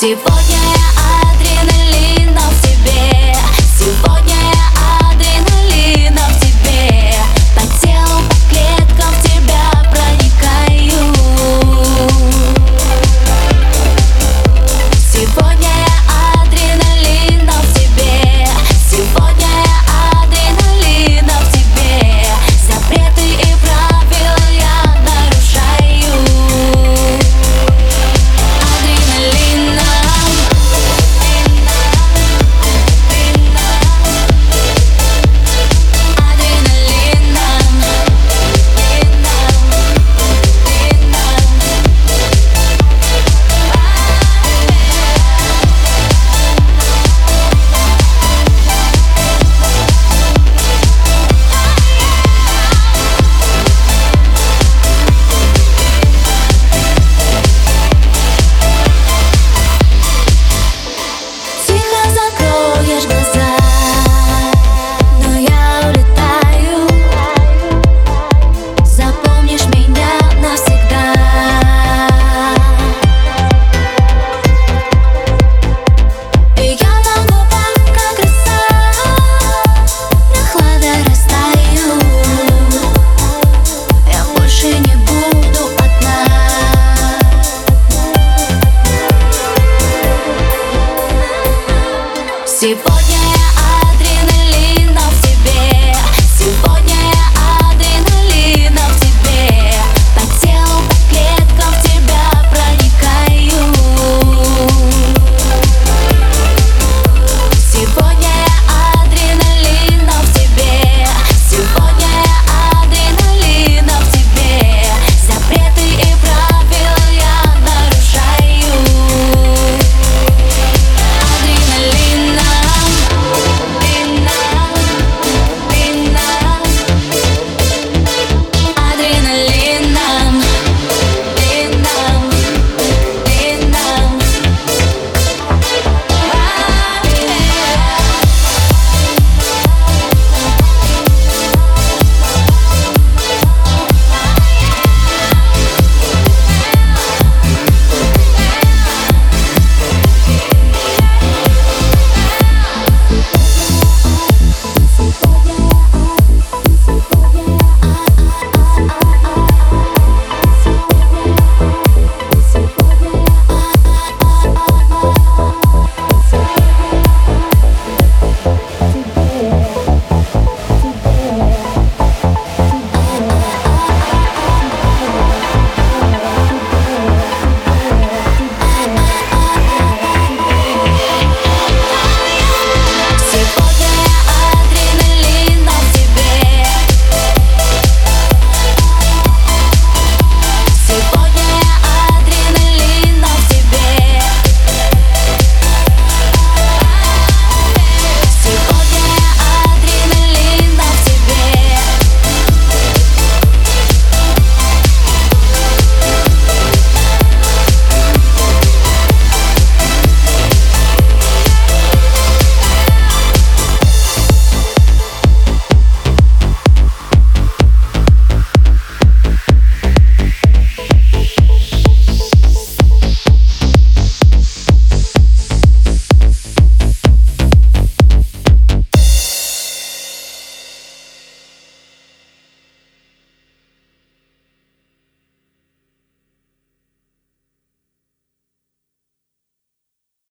Сегодня See.